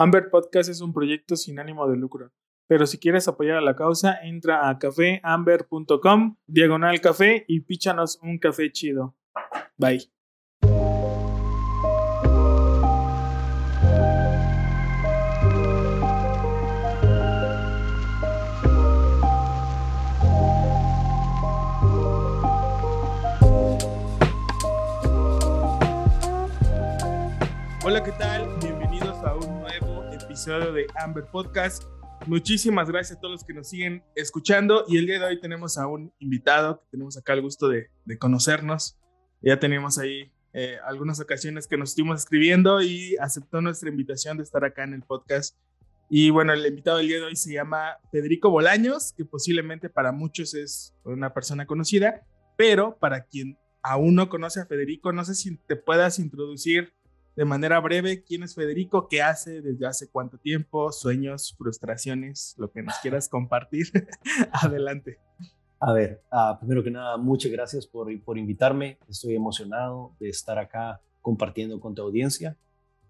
Amber Podcast es un proyecto sin ánimo de lucro, pero si quieres apoyar a la causa, entra a cafeamber.com, diagonal café y píchanos un café chido. Bye. Hola, ¿qué tal? Episodio de Amber Podcast. Muchísimas gracias a todos los que nos siguen escuchando y el día de hoy tenemos a un invitado que tenemos acá el gusto de, de conocernos. Ya tenemos ahí eh, algunas ocasiones que nos estuvimos escribiendo y aceptó nuestra invitación de estar acá en el podcast. Y bueno, el invitado del día de hoy se llama Federico Bolaños, que posiblemente para muchos es una persona conocida, pero para quien aún no conoce a Federico, no sé si te puedas introducir de manera breve quién es Federico, qué hace, desde hace cuánto tiempo, sueños, frustraciones, lo que nos quieras compartir. Adelante. A ver, uh, primero que nada, muchas gracias por, por invitarme. Estoy emocionado de estar acá compartiendo con tu audiencia.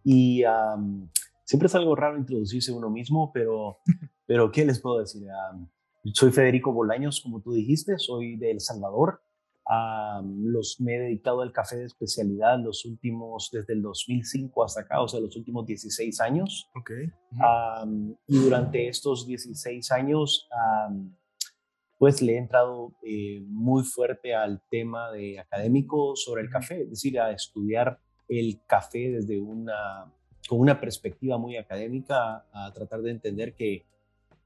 Y um, siempre es algo raro introducirse uno mismo, pero, pero ¿qué les puedo decir? Um, soy Federico Bolaños, como tú dijiste, soy de El Salvador. Um, los, me he dedicado al café de especialidad los últimos, desde el 2005 hasta acá, o sea, los últimos 16 años. Ok. Um, y durante estos 16 años, um, pues le he entrado eh, muy fuerte al tema de académico sobre el café, es decir, a estudiar el café desde una, con una perspectiva muy académica, a tratar de entender que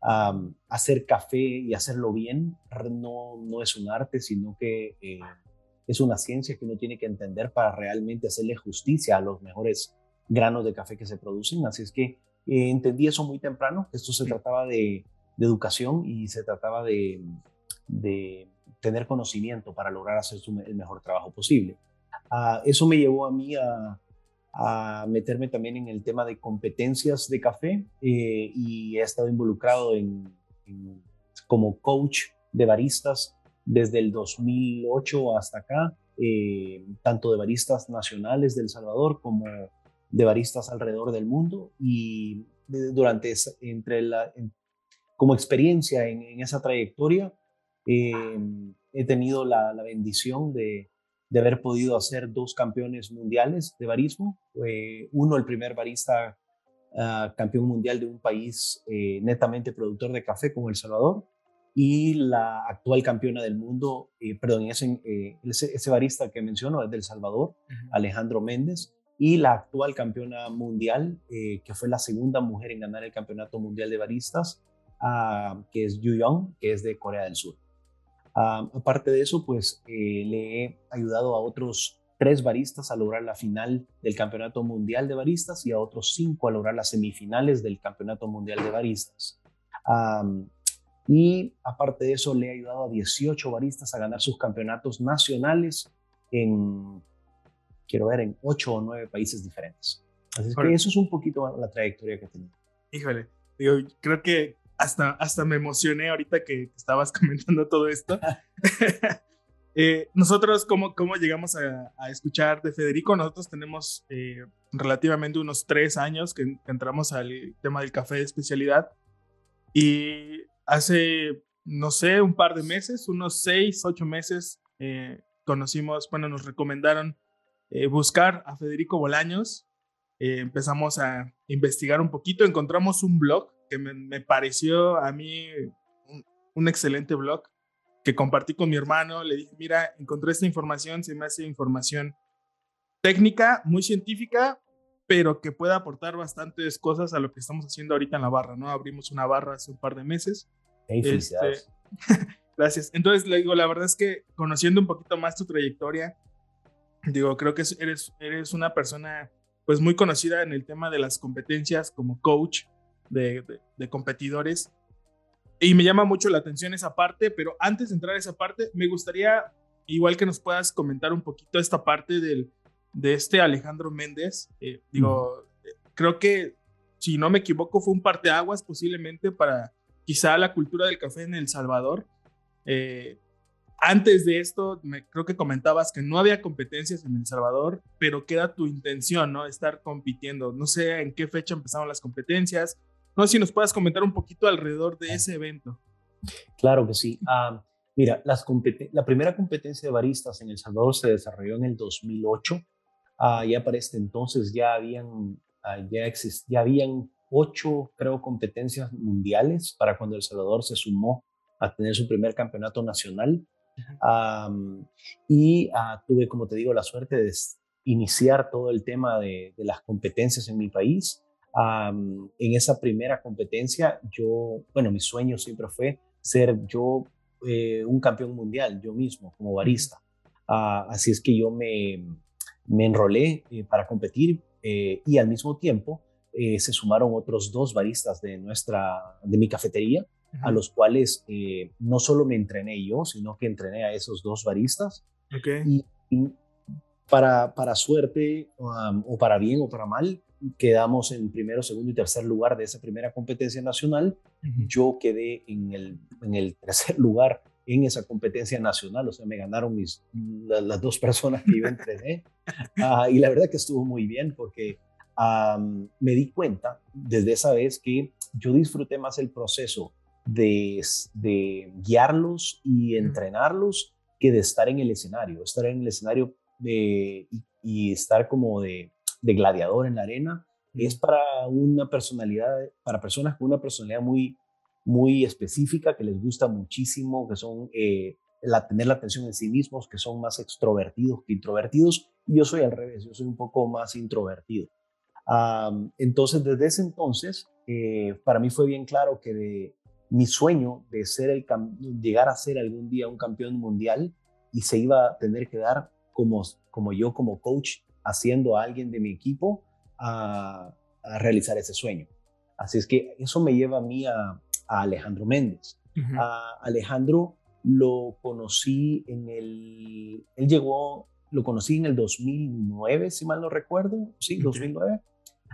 um, hacer café y hacerlo bien no, no es un arte, sino que eh, es una ciencia que uno tiene que entender para realmente hacerle justicia a los mejores granos de café que se producen. Así es que eh, entendí eso muy temprano, que esto se trataba de, de educación y se trataba de, de, tener conocimiento para lograr hacer su, el mejor trabajo posible. Uh, eso me llevó a mí a, a meterme también en el tema de competencias de café eh, y he estado involucrado en, como coach de baristas desde el 2008 hasta acá, eh, tanto de baristas nacionales de El Salvador como de baristas alrededor del mundo y durante entre la, como experiencia en, esa trayectoria eh, he tenido la bendición de, de haber podido hacer dos campeones mundiales de barismo. Eh, uno, el primer barista uh, campeón mundial de un país eh, netamente productor de café como El Salvador, y la actual campeona del mundo, eh, perdón, ese, ese, ese, barista que menciono es del Salvador, uh -huh. Alejandro Méndez, y la actual campeona mundial, que fue la segunda mujer en ganar el campeonato mundial de baristas, uh, que es Yu Young, que es de Corea del Sur. Aparte de eso, pues eh, le he ayudado a otros tres baristas a lograr la final del Campeonato Mundial de Baristas y a otros cinco a lograr las semifinales del Campeonato Mundial de Baristas. Um, y aparte de eso, le he ayudado a 18 baristas a ganar sus campeonatos nacionales en, quiero ver, en 8 o 9 países diferentes. Así que eso es un poquito la trayectoria que he tenido. Híjole, digo, creo que hasta, hasta me emocioné ahorita que estabas comentando todo esto. eh, nosotros, ¿cómo, ¿cómo llegamos a, a, escuchar de Federico? Nosotros tenemos eh, relativamente unos tres años que, que, entramos al tema del café de especialidad y hace, no sé, un par de meses, unos seis, ocho meses, eh, conocimos, bueno, nos recomendaron eh, buscar a Federico Bolaños. Eh, empezamos a investigar un poquito, encontramos un blog que me, me pareció a mí un, un, excelente blog que compartí con mi hermano. Le dije, mira, encontré esta información, se me hace información técnica, muy científica, pero que puede aportar bastantes cosas a lo que estamos haciendo ahorita en la barra, ¿no? Abrimos una barra hace un par de meses. Este, gracias. Entonces, le digo, la verdad es que conociendo un poquito más tu trayectoria, digo, creo que eres, eres una persona pues muy conocida en el tema de las competencias como coach, de, de, de, competidores. Y me llama mucho la atención esa parte, pero antes de entrar a esa parte, me gustaría igual que nos puedas comentar un poquito esta parte del, de este Alejandro Méndez. Eh, digo, mm. creo que, si no me equivoco, fue un parteaguas posiblemente para quizá la cultura del café en El Salvador. Eh, antes de esto, me, creo que comentabas que no había competencias en El Salvador, pero que era tu intención, ¿no? Estar compitiendo. No sé en qué fecha empezaron las competencias. No sé si nos puedas comentar un poquito alrededor de ese evento. Claro que sí. Ah, mira, las la primera competencia de baristas en El Salvador se desarrolló en el 2008. Ah, ya para este entonces ya habían, ah, ya, ya habían ocho, creo, competencias mundiales para cuando El Salvador se sumó a tener su primer campeonato nacional y tuve, como te digo, la suerte de iniciar todo el tema de, las competencias en mi país. En esa primera competencia, yo, bueno, mi sueño siempre fue ser yo eh, un campeón mundial, yo mismo, como barista. Ah, así es que yo me, me enrolé eh, para competir eh, y al mismo tiempo se sumaron otros dos baristas de, nuestra, de mi cafetería a los cuales eh, no solo me entrené yo, sino que entrené a esos dos baristas. Y, para, para suerte, o para bien o para mal, quedamos en primero, segundo y tercer lugar de esa primera competencia nacional. Yo quedé en el, en el tercer lugar en esa competencia nacional, o sea, me ganaron mis, las dos personas que yo entrené. Y la verdad que estuvo muy bien porque me di cuenta desde esa vez que yo disfruté más el proceso de, guiarlos y entrenarlos que de estar en el escenario. Estar en el escenario y, estar como de, gladiador en la arena es para una personalidad, para personas con una personalidad muy, muy específica, que les gusta muchísimo, que son eh, la, tener la atención en sí mismos, que son más extrovertidos que introvertidos. Y yo soy al revés, yo soy un poco más introvertido. entonces, desde ese entonces, eh, para mí fue bien claro que de, mi sueño de ser el, llegar a ser algún día un campeón mundial y se iba a tener que dar como, como yo como coach haciendo a alguien de mi equipo a, realizar ese sueño. Así es que eso me lleva a mí a, Alejandro Méndez. A Alejandro lo conocí en el, él llegó, lo conocí en el 2009, si mal no recuerdo, sí, 2009.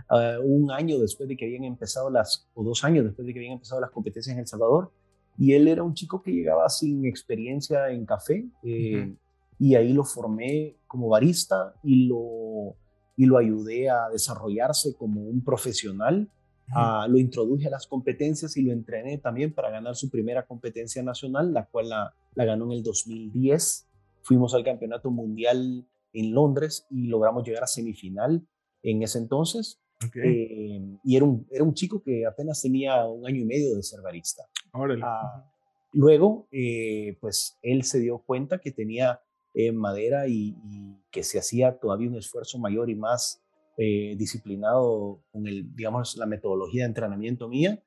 Ah, un año después de que habían empezado las, o dos años después de que habían empezado las competencias en El Salvador. Y él era un chico que llegaba sin experiencia en café eh, y ahí lo formé como barista y lo, y lo ayudé a desarrollarse como un profesional. Ah, lo introduje a las competencias y lo entrené también para ganar su primera competencia nacional, la cual la, la ganó en el 2010. Fuimos al Campeonato Mundial en Londres y logramos llegar a semifinal en ese entonces. Eh, y era un, era un chico que apenas tenía un año y medio de ser barista. Ah, luego, eh, pues él se dio cuenta que tenía eh, madera y, que se hacía todavía un esfuerzo mayor y más disciplinado con el, digamos, la metodología de entrenamiento mía,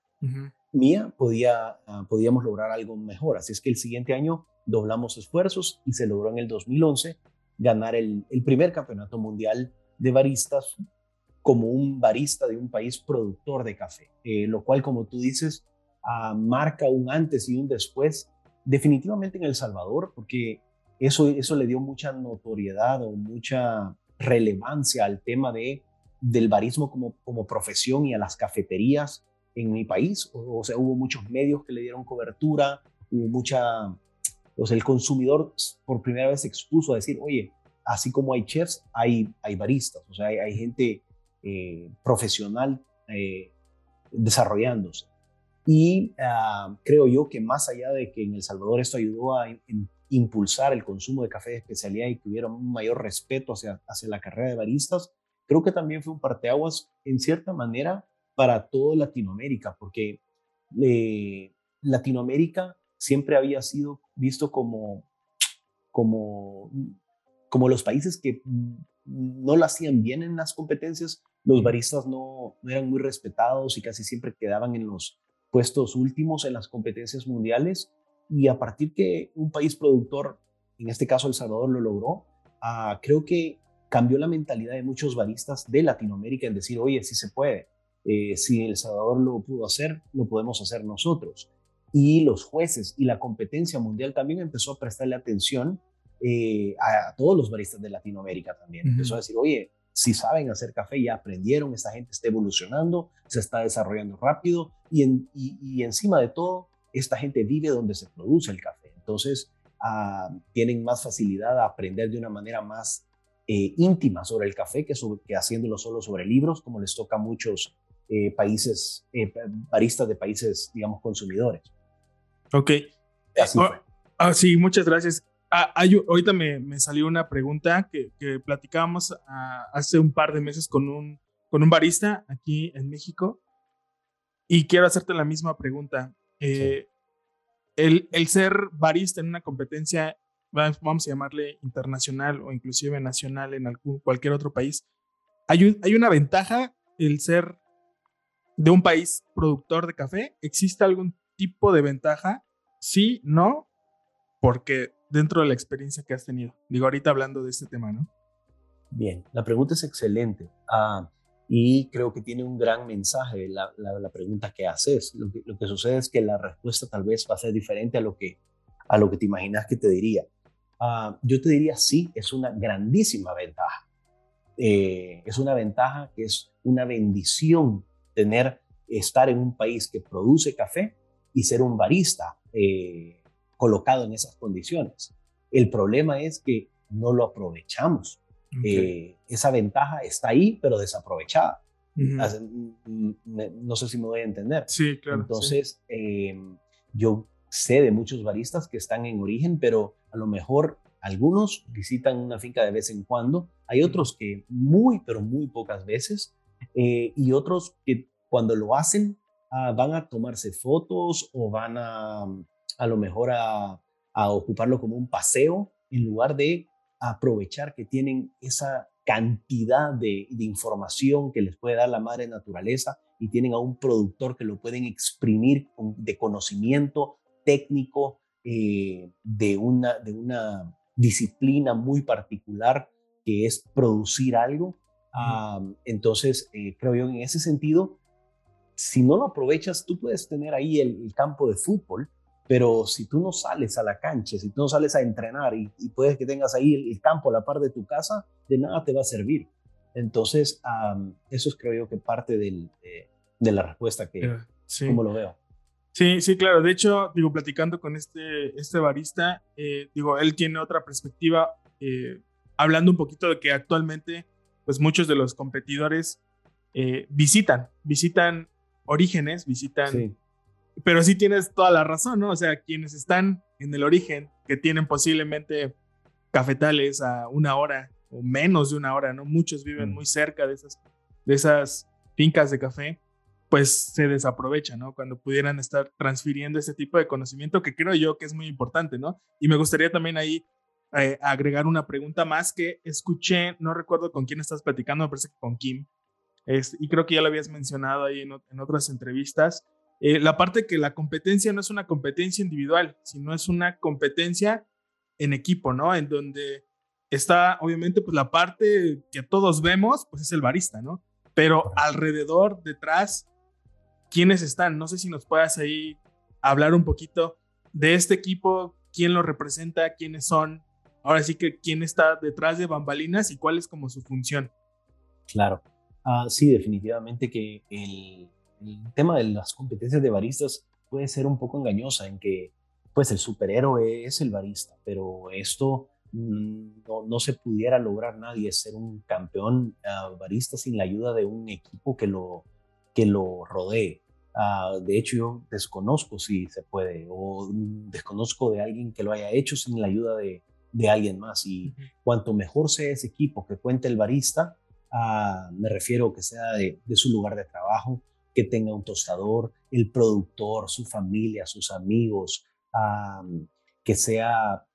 mía, podía, ah, podíamos lograr algo mejor. Así es que el siguiente año doblamos esfuerzos y se logró en el 2011 ganar el, el primer campeonato mundial de baristas como un barista de un país productor de café, eh, lo cual, como tú dices, ah, marca un antes y un después, definitivamente en El Salvador, porque eso, eso le dio mucha notoriedad o mucha relevancia al tema de, del barismo como, como profesión y a las cafeterías en mi país. O, sea, hubo muchos medios que le dieron cobertura, hubo mucha, o sea, el consumidor por primera vez se expuso a decir, oye, así como hay chefs, hay, hay baristas, o sea, hay, hay gente eh, profesional eh, desarrollándose. Y ah, creo yo que más allá de que en El Salvador esto ayudó a impulsar el consumo de café de especialidad y tuvieron un mayor respeto hacia, hacia la carrera de baristas, creo que también fue un parteaguas en cierta manera para toda Latinoamérica, porque eh, Latinoamérica siempre había sido visto como, como, como los países que no lo hacían bien en las competencias los baristas no, eran muy respetados y casi siempre quedaban en los puestos últimos en las competencias mundiales. Y a partir que un país productor, en este caso El Salvador, lo logró, ah, creo que cambió la mentalidad de muchos baristas de Latinoamérica en decir, oye, sí se puede. Eh, si El Salvador lo pudo hacer, lo podemos hacer nosotros. Y los jueces y la competencia mundial también empezó a prestarle atención eh, a, todos los baristas de Latinoamérica también. Empezó a decir, oye, si saben hacer café, ya aprendieron, esta gente está evolucionando, se está desarrollando rápido y, y, encima de todo, esta gente vive donde se produce el café. Entonces, ah, tienen más facilidad a aprender de una manera más eh, íntima sobre el café que, que haciéndolo solo sobre libros, como les toca a muchos eh, países, eh, baristas de países, digamos, consumidores. Ok. Así oh, ah, sí, muchas gracias. Ah, ahorita me, me, salió una pregunta que, que platicábamos ah, hace un par de meses con un, con un barista aquí en México y quiero hacerte la misma pregunta. El, el, ser barista en una competencia vamos a llamarle internacional o inclusive nacional en algún, cualquier otro país, hay, hay una ventaja el ser de un país productor de café. ¿Existe algún tipo de ventaja? Sí, no, porque dentro de la experiencia que has tenido. Digo, ahorita hablando de este tema, ¿no? Bien, la pregunta es excelente ah, y creo que tiene un gran mensaje la, pregunta que haces. Lo que, lo que, sucede es que la respuesta tal vez va a ser diferente a lo que, a lo que te imaginas que te diría. Ah, yo te diría sí, es una grandísima ventaja. Eh, es una ventaja que es una bendición tener, estar en un país que produce café y ser un barista eh, colocado en esas condiciones. El problema es que no lo aprovechamos. Eh, esa ventaja está ahí, pero desaprovechada. No sé si me voy a entender. Sí, claro. Entonces, yo sé de muchos baristas que están en origen, pero a lo mejor algunos visitan una finca de vez en cuando, hay otros que muy, pero muy pocas veces, eh, y otros que cuando lo hacen ah, van a tomarse fotos o van a a lo mejor a, ocuparlo como un paseo en lugar de aprovechar que tienen esa cantidad de, información que les puede dar la madre naturaleza y tienen a un productor que lo pueden exprimir de conocimiento técnico eh, de, una, de una disciplina muy particular que es producir algo. entonces, eh, creo yo en ese sentido, si no lo aprovechas, tú puedes tener ahí el, campo de fútbol, pero si tú no sales a la cancha, si tú no sales a entrenar y, puedes que tengas ahí el, campo a la par de tu casa, de nada te va a servir. Entonces, eso es creo yo que parte del, de, la respuesta que, como lo veo. Sí, sí, claro. De hecho, digo, platicando con este, este barista, eh, digo, él tiene otra perspectiva, eh, hablando un poquito de que actualmente, pues muchos de los competidores eh, visitan, visitan orígenes, visitan... Pero sí tienes toda la razón, ¿no? O sea, quienes están en el origen, que tienen posiblemente cafetales a una hora o menos de una hora, ¿no? Muchos viven mm. muy cerca de esas, de esas fincas de café pues se desaprovecha, ¿no? Cuando pudieran estar transfiriendo ese tipo de conocimiento que creo yo que es muy importante, ¿no? Y me gustaría también ahí eh, agregar una pregunta más que escuché, no recuerdo con quién estás platicando, me parece que con Kim, es, y creo que ya lo habías mencionado ahí en, otras entrevistas, eh, la parte que la competencia no es una competencia individual, sino es una competencia en equipo, ¿no? En donde está, obviamente, pues la parte que todos vemos, pues es el barista, ¿no? Pero alrededor, detrás, quiénes están. No sé si nos puedas ahí hablar un poquito de este equipo, quién lo representa, quiénes son, ahora sí que quién está detrás de bambalinas y cuál es como su función. Claro, ah, sí, definitivamente que el, tema de las competencias de baristas puede ser un poco engañosa en que pues el superhéroe es el barista, pero esto mm, no, se pudiera lograr nadie ser un campeón ah, barista sin la ayuda de un equipo que lo, que lo rodee. Ah, de hecho, yo desconozco si se puede o desconozco de alguien que lo haya hecho sin la ayuda de, de alguien más. Y cuanto mejor sea ese equipo que cuente el barista, ah, me refiero que sea de, de, su lugar de trabajo, que tenga un tostador, el productor, su familia, sus amigos, que sea,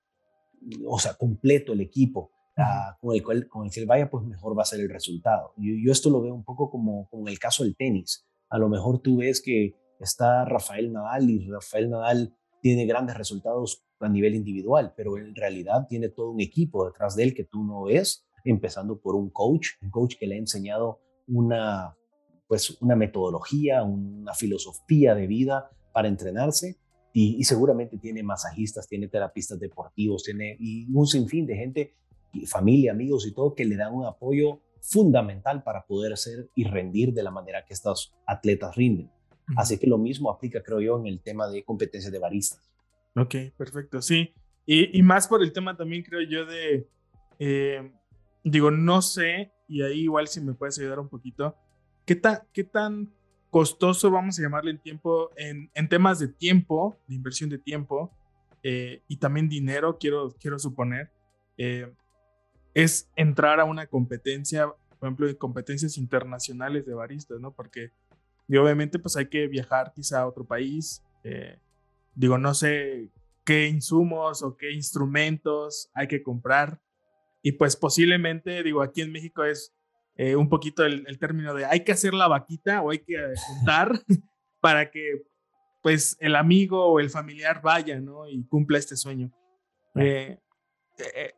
o sea, completo el equipo. con, el cual, con el que vaya, pues mejor va a ser el resultado. Yo, yo esto lo veo un poco como con el caso del tenis a lo mejor tú ves que está Rafael Nadal y Rafael Nadal tiene grandes resultados a nivel individual, pero en realidad tiene todo un equipo detrás de él que tú no ves, empezando por un coach, un coach que le ha enseñado una, pues, una metodología, una filosofía de vida para entrenarse y, seguramente tiene masajistas, tiene terapistas deportivos, tiene y un sinfín de gente, familia, amigos y todo que le dan un apoyo fundamental para poder hacer y rendir de la manera que estos atletas rinden. Así que lo mismo aplica, creo yo, en el tema de competencias de baristas. Ok, perfecto, sí. Y, más por el tema también, creo yo, de, eh, digo, no sé, y ahí igual si me puedes ayudar un poquito, ¿qué, tan qué tan costoso, vamos a llamarle en tiempo, en, en temas de tiempo, de inversión de tiempo, eh, y también dinero, quiero, quiero suponer, eh, es entrar a una competencia, por ejemplo, de competencias internacionales de baristas, ¿no? Porque y obviamente pues hay que viajar quizá a otro país, digo, no sé qué insumos o qué instrumentos hay que comprar. Y pues posiblemente, digo, aquí en México es eh, un poquito el, término de hay que hacer la vaquita o hay que juntar para que pues el amigo o el familiar vaya, ¿no? Y cumpla este sueño. Eh,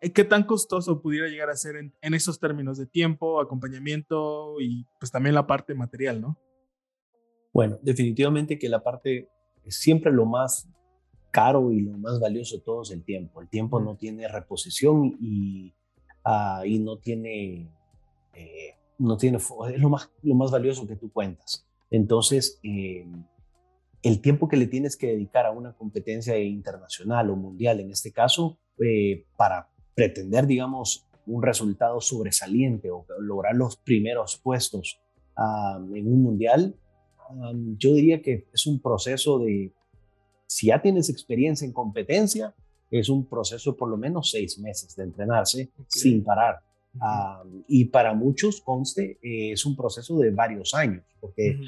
eh, ¿Qué tan costoso pudiera llegar a ser en, en, esos términos de tiempo, acompañamiento y pues también la parte material, ¿no? Bueno, definitivamente que la parte, siempre lo más caro y lo más valioso de todo es el tiempo. El tiempo no tiene reposición y, ah, y no tiene, eh, no tiene, es lo más, lo más valioso que tú cuentas. Entonces, eh, el tiempo que le tienes que dedicar a una competencia internacional o mundial, en este caso, eh, para pretender, digamos, un resultado sobresaliente o lograr los primeros puestos en un mundial, yo diría que es un proceso de si ya tienes experiencia en competencia, es un proceso por lo menos seis meses de entrenarse sin parar. Y para muchos, conste, eh, es un proceso de varios años, porque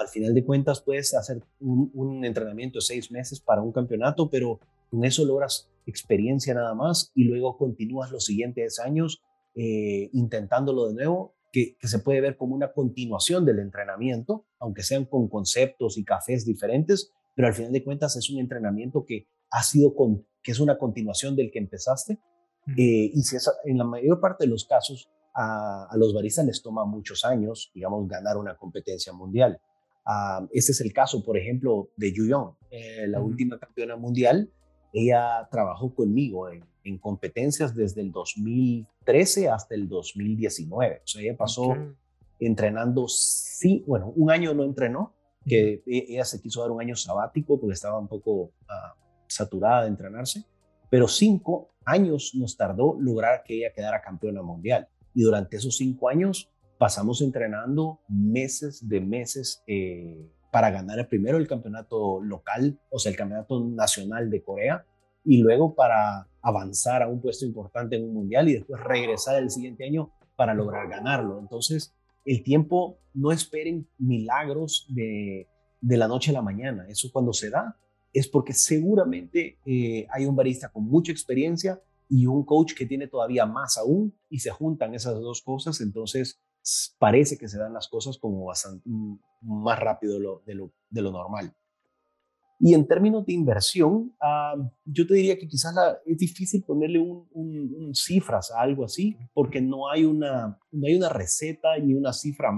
al final de cuentas puedes hacer un, entrenamiento de seis meses para un campeonato, pero con eso logras experiencia nada más y luego continúas los siguientes años eh, intentándolo de nuevo, que, que, se puede ver como una continuación del entrenamiento, aunque sean con conceptos y cafés diferentes, pero al final de cuentas es un entrenamiento que ha sido con, que es una continuación del que empezaste. Eh, y si es, en la mayor parte de los casos a, los baristas les toma muchos años, digamos, ganar una competencia mundial. Uh, este es el caso, por ejemplo, de Yu Yong, eh, la última campeona mundial. Ella trabajó conmigo en, en, competencias desde el 2013 hasta el 2019. O sea, ella pasó entrenando, sí, bueno, un año no entrenó, que e, ella se quiso dar un año sabático porque estaba un poco ah, saturada de entrenarse, pero cinco años nos tardó lograr que ella quedara campeona mundial. Y durante esos cinco años pasamos entrenando meses de meses eh, para ganar primero el campeonato local, o sea, el campeonato nacional de Corea, y luego para avanzar a un puesto importante en un mundial y después regresar el siguiente año para lograr ganarlo. Entonces, el tiempo, no esperen milagros de, la noche a la mañana. Eso cuando se da es porque seguramente eh, hay un barista con mucha experiencia y un coach que tiene todavía más aún y se juntan esas dos cosas, entonces parece que se dan las cosas como bastante, mm, más rápido de lo normal. Y en términos de inversión, yo te diría que quizás es difícil ponerle un, cifras a algo así, porque no hay, una, no hay una receta ni una cifra,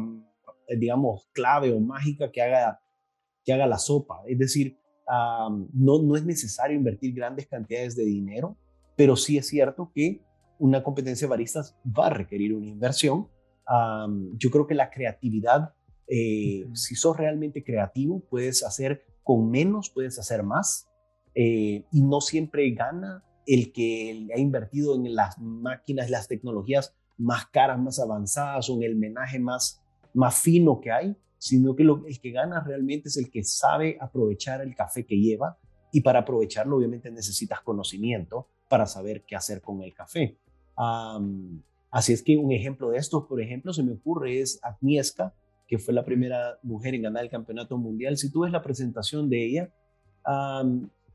digamos, clave o mágica que haga, que haga la sopa. Es decir, no, no es necesario invertir grandes cantidades de dinero, pero sí es cierto que una competencia de baristas va a requerir una inversión. Yo creo que la creatividad, eh, si sos realmente creativo, puedes hacer con menos puedes hacer más eh, y no siempre gana el que ha invertido en las máquinas, las tecnologías más caras, más avanzadas o en el menaje más, más fino que hay, sino que lo, el que gana realmente es el que sabe aprovechar el café que lleva y para aprovecharlo obviamente necesitas conocimiento para saber qué hacer con el café. así es que un ejemplo de esto, por ejemplo, se me ocurre es Agnieszka, que fue la primera mujer en ganar el campeonato mundial, si tú ves la presentación de ella,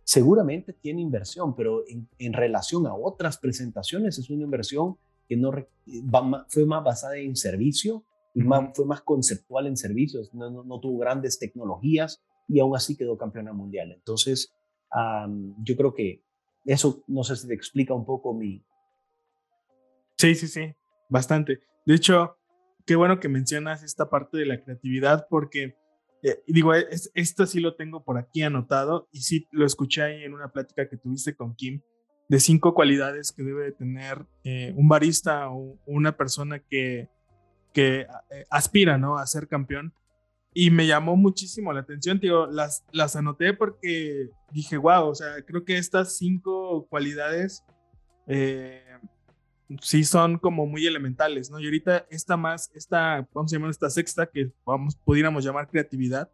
seguramente tiene inversión, pero en, relación a otras presentaciones es una inversión que no fue más basada en servicio, y fue más conceptual en servicios, no, no, tuvo grandes tecnologías y aún así quedó campeona mundial. Entonces, yo creo que eso, no sé si te explica un poco mi... Sí, sí, sí, bastante. De hecho, qué bueno que mencionas esta parte de la creatividad porque, eh, digo, esto sí lo tengo por aquí anotado y sí lo escuché ahí en una plática que tuviste con Kim de cinco cualidades que debe tener eh, un barista o una persona que, que eh, aspira ¿no? a ser campeón. y me llamó muchísimo la atención, tío. Las, las anoté porque dije, wow, o sea, creo que estas cinco cualidades eh, sí son como muy elementales, ¿no? Y ahorita esta más, esta, vamos a llamar esta sexta, que vamos, pudiéramos llamar creatividad,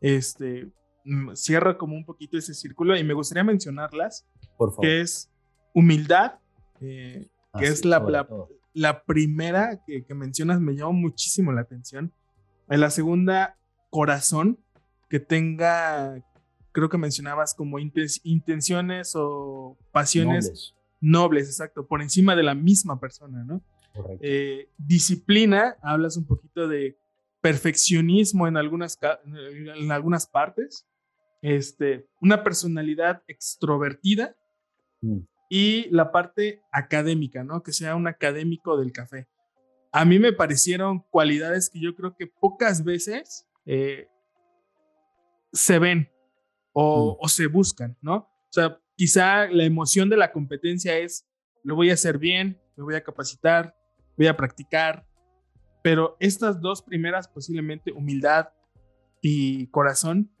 este, mm, cierra como un poquito ese círculo y me gustaría mencionarlas, Por favor. que es humildad, eh, que Así, es la. La primera que, que mencionas, me llamó muchísimo la atención. En la segunda, corazón, que tenga, creo que mencionabas como inten- intenciones o pasiones Nobles, nobles, exacto, por encima de la misma persona, ¿no? Eh, disciplina, hablas un poquito de perfeccionismo en algunas, en algunas partes, este, una personalidad extrovertida Mm. Y la parte académica, ¿no? Que sea un académico del café. A mí me parecieron cualidades que yo creo que pocas veces eh, se ven o, Mm. o se buscan, ¿no? O sea, quizá la emoción de la competencia es, lo voy a hacer bien, me voy a capacitar, voy a practicar, pero estas dos primeras, posiblemente humildad y corazón,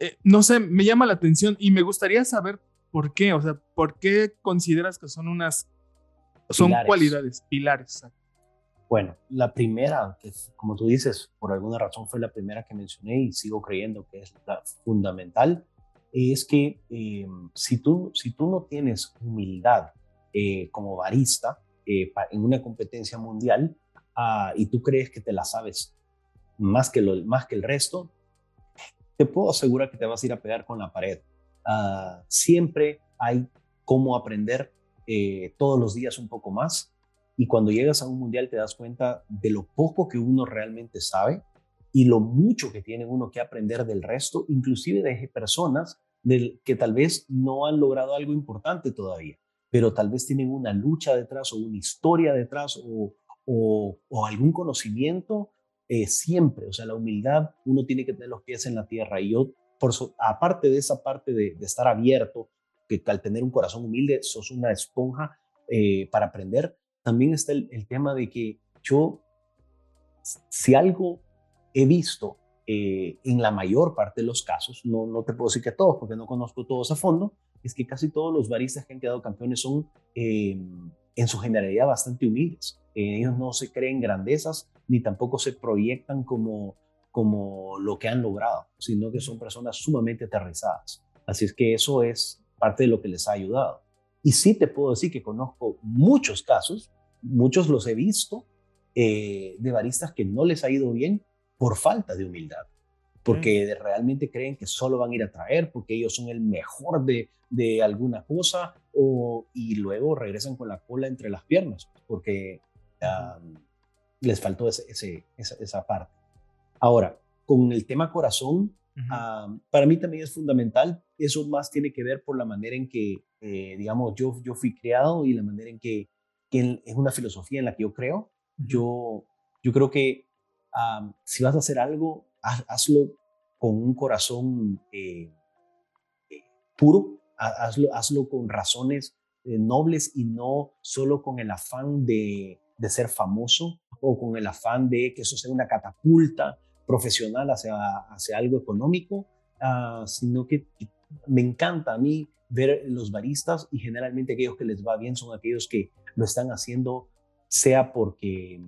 eh, no sé, me llama la atención y me gustaría saber por qué, o sea, por qué consideras que son unas, son Pilares. cualidades, pilares. Bueno, la primera, que es, como tú dices, por alguna razón fue la primera que mencioné y sigo creyendo que es la fundamental, es que eh, si, tú, si tú no tienes humildad eh, como barista eh, pa- en una competencia mundial ah, y tú crees que te la sabes más que, lo, más que el resto, te puedo asegurar que te vas a ir a pegar con la pared. Ah, siempre hay cómo aprender eh, todos los días un poco más y cuando llegas a un mundial te das cuenta de lo poco que uno realmente sabe y lo mucho que tiene uno que aprender del resto, inclusive de personas del, que tal vez no han logrado algo importante todavía, pero tal vez tienen una lucha detrás o una historia detrás o, o, algún conocimiento eh, siempre. O sea, la humildad, uno tiene que tener los pies en la tierra. Y yo, por so- aparte de esa parte de, de estar abierto, que al tener un corazón humilde, sos una esponja eh, para aprender, también está el, el tema de que yo, si algo he visto eh, en la mayor parte de los casos, no, no te puedo decir que todos, porque no conozco todos a fondo, es que casi todos los baristas que han quedado campeones son eh, en su generalidad bastante humildes. Eh, ellos no se creen grandezas ni tampoco se proyectan como, como lo que han logrado, sino que son personas sumamente aterrizadas. Así es que eso es parte de lo que les ha ayudado. Y sí te puedo decir que conozco muchos casos, muchos los he visto, eh, de baristas que no les ha ido bien por falta de humildad, porque de- realmente creen que solo van a ir a traer, porque ellos son el mejor de, de alguna cosa, o, y luego regresan con la cola entre las piernas, porque um, les faltó ese, ese- esa, esa parte. Ahora, con el tema corazón, Ujú. Ah, para mí también es fundamental. Eso más tiene que ver por la manera en que, eh, digamos, yo, yo fui creado y la manera en que, que es una filosofía en la que yo creo. Yo, yo creo que ah, si vas a hacer algo, haz- hazlo con un corazón eh, eh, puro, ha- hazlo, hazlo con razones eh, nobles y no solo con el afán de, de ser famoso o con el afán de que eso sea una catapulta profesional hacia, hacia algo económico, ah, sino que, me encanta a mí ver los baristas y generalmente aquellos que les va bien son aquellos que lo están haciendo sea porque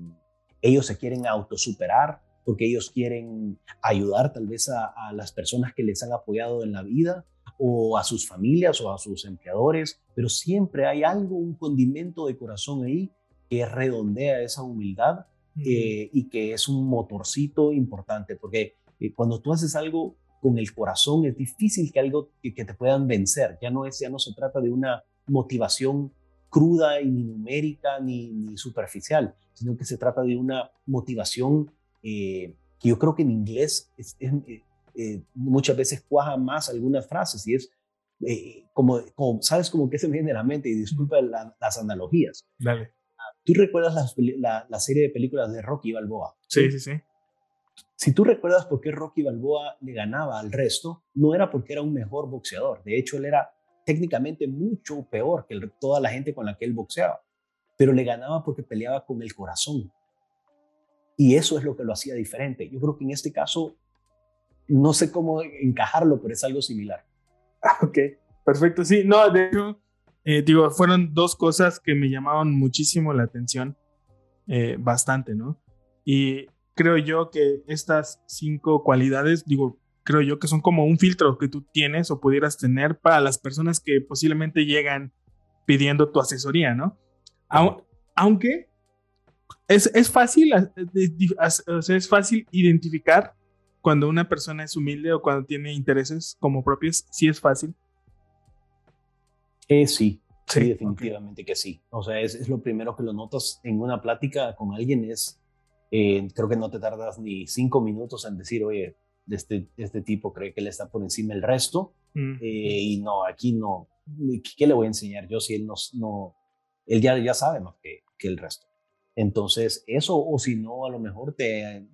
ellos se quieren autosuperar, porque ellos quieren ayudar tal vez a, a las personas que les han apoyado en la vida o a sus familias o a sus empleadores, pero siempre hay algo, un condimento de corazón ahí que redondea esa humildad Ujú. eh, y que es un motorcito importante, porque eh, cuando tú haces algo con el corazón es difícil que algo que, que te puedan vencer, ya no es, ya no se trata de una motivación cruda y ni numérica ni, ni superficial, sino que se trata de una motivación eh, que yo creo que en inglés es- es, eh, eh, muchas veces cuaja más algunas frases y es eh, como, como, ¿sabes? Como que se me viene a la mente y disculpa la- las analogías. Dale. ¿Tú recuerdas la, la serie de películas de Rocky Balboa? Sí, sí, sí. Si tú recuerdas por qué Rocky Balboa le ganaba al resto, no era porque era un mejor boxeador. De hecho, él era técnicamente mucho peor que el- toda la gente con la que él boxeaba. Pero le ganaba porque peleaba con el corazón. Y eso es lo que lo hacía diferente. Yo creo que en este caso, no sé cómo encajarlo, pero es algo similar. Ok, perfecto. Sí, no, de hecho, eh, digo, fueron dos cosas que me llamaban muchísimo la atención, eh, bastante, ¿no? Y creo yo que estas cinco cualidades, digo, creo yo que son como un filtro que tú tienes o pudieras tener para las personas que posiblemente llegan pidiendo tu asesoría, ¿no? Aunque es, es fácil, es fácil identificar cuando una persona es humilde o cuando tiene intereses como propios, sí es fácil. Eh, sí, sí, definitivamente que sí. O sea, es, es, lo primero que lo notas en una plática con alguien, es, eh, creo que no te tardas ni cinco minutos en decir, oye, de este, este tipo cree que le está por encima el resto. Mm. Eh, y no, aquí no. ¿Qué le voy a enseñar yo si él no, no él ya, ya sabe más que, que el resto? Entonces, eso, o si no, a lo mejor te,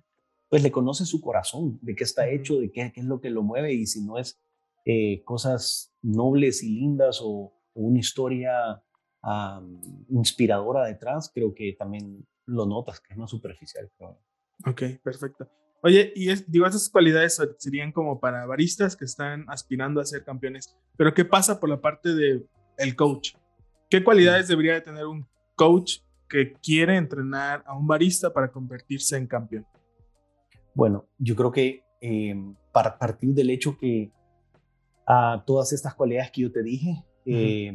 pues le conoce su corazón, de qué está hecho, de qué, qué es lo que lo mueve, y si no es eh, cosas nobles y lindas o, una historia inspiradora detrás, creo que también lo notas, que es más superficial. Ok, perfecto. Oye, y es, digo, esas cualidades serían como para baristas que están aspirando a ser campeones, pero ¿qué pasa por la parte de el coach? ¿Qué cualidades debería de tener un coach que quiere entrenar a un barista para convertirse en campeón? Bueno, yo creo que eh, para partir del hecho que a todas estas cualidades que yo te dije eh,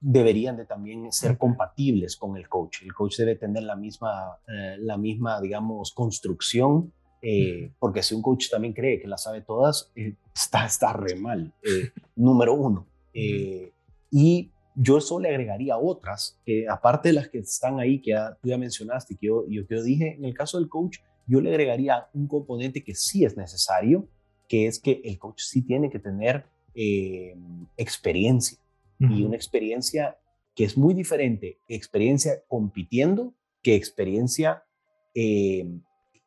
deberían de también ser compatibles con el coach. El coach debe tener la misma, eh, la misma digamos, construcción eh, porque si un coach también cree que las sabe todas, eh, está, está re mal, eh, número uno. y yo eso le agregaría otras, que aparte de las que están ahí, que tú ya mencionaste, que yo, yo, que yo dije, en el caso del coach, yo le agregaría un componente que sí es necesario, que es que el coach sí tiene que tener experiencia. Y una experiencia que es muy diferente, experiencia compitiendo que experiencia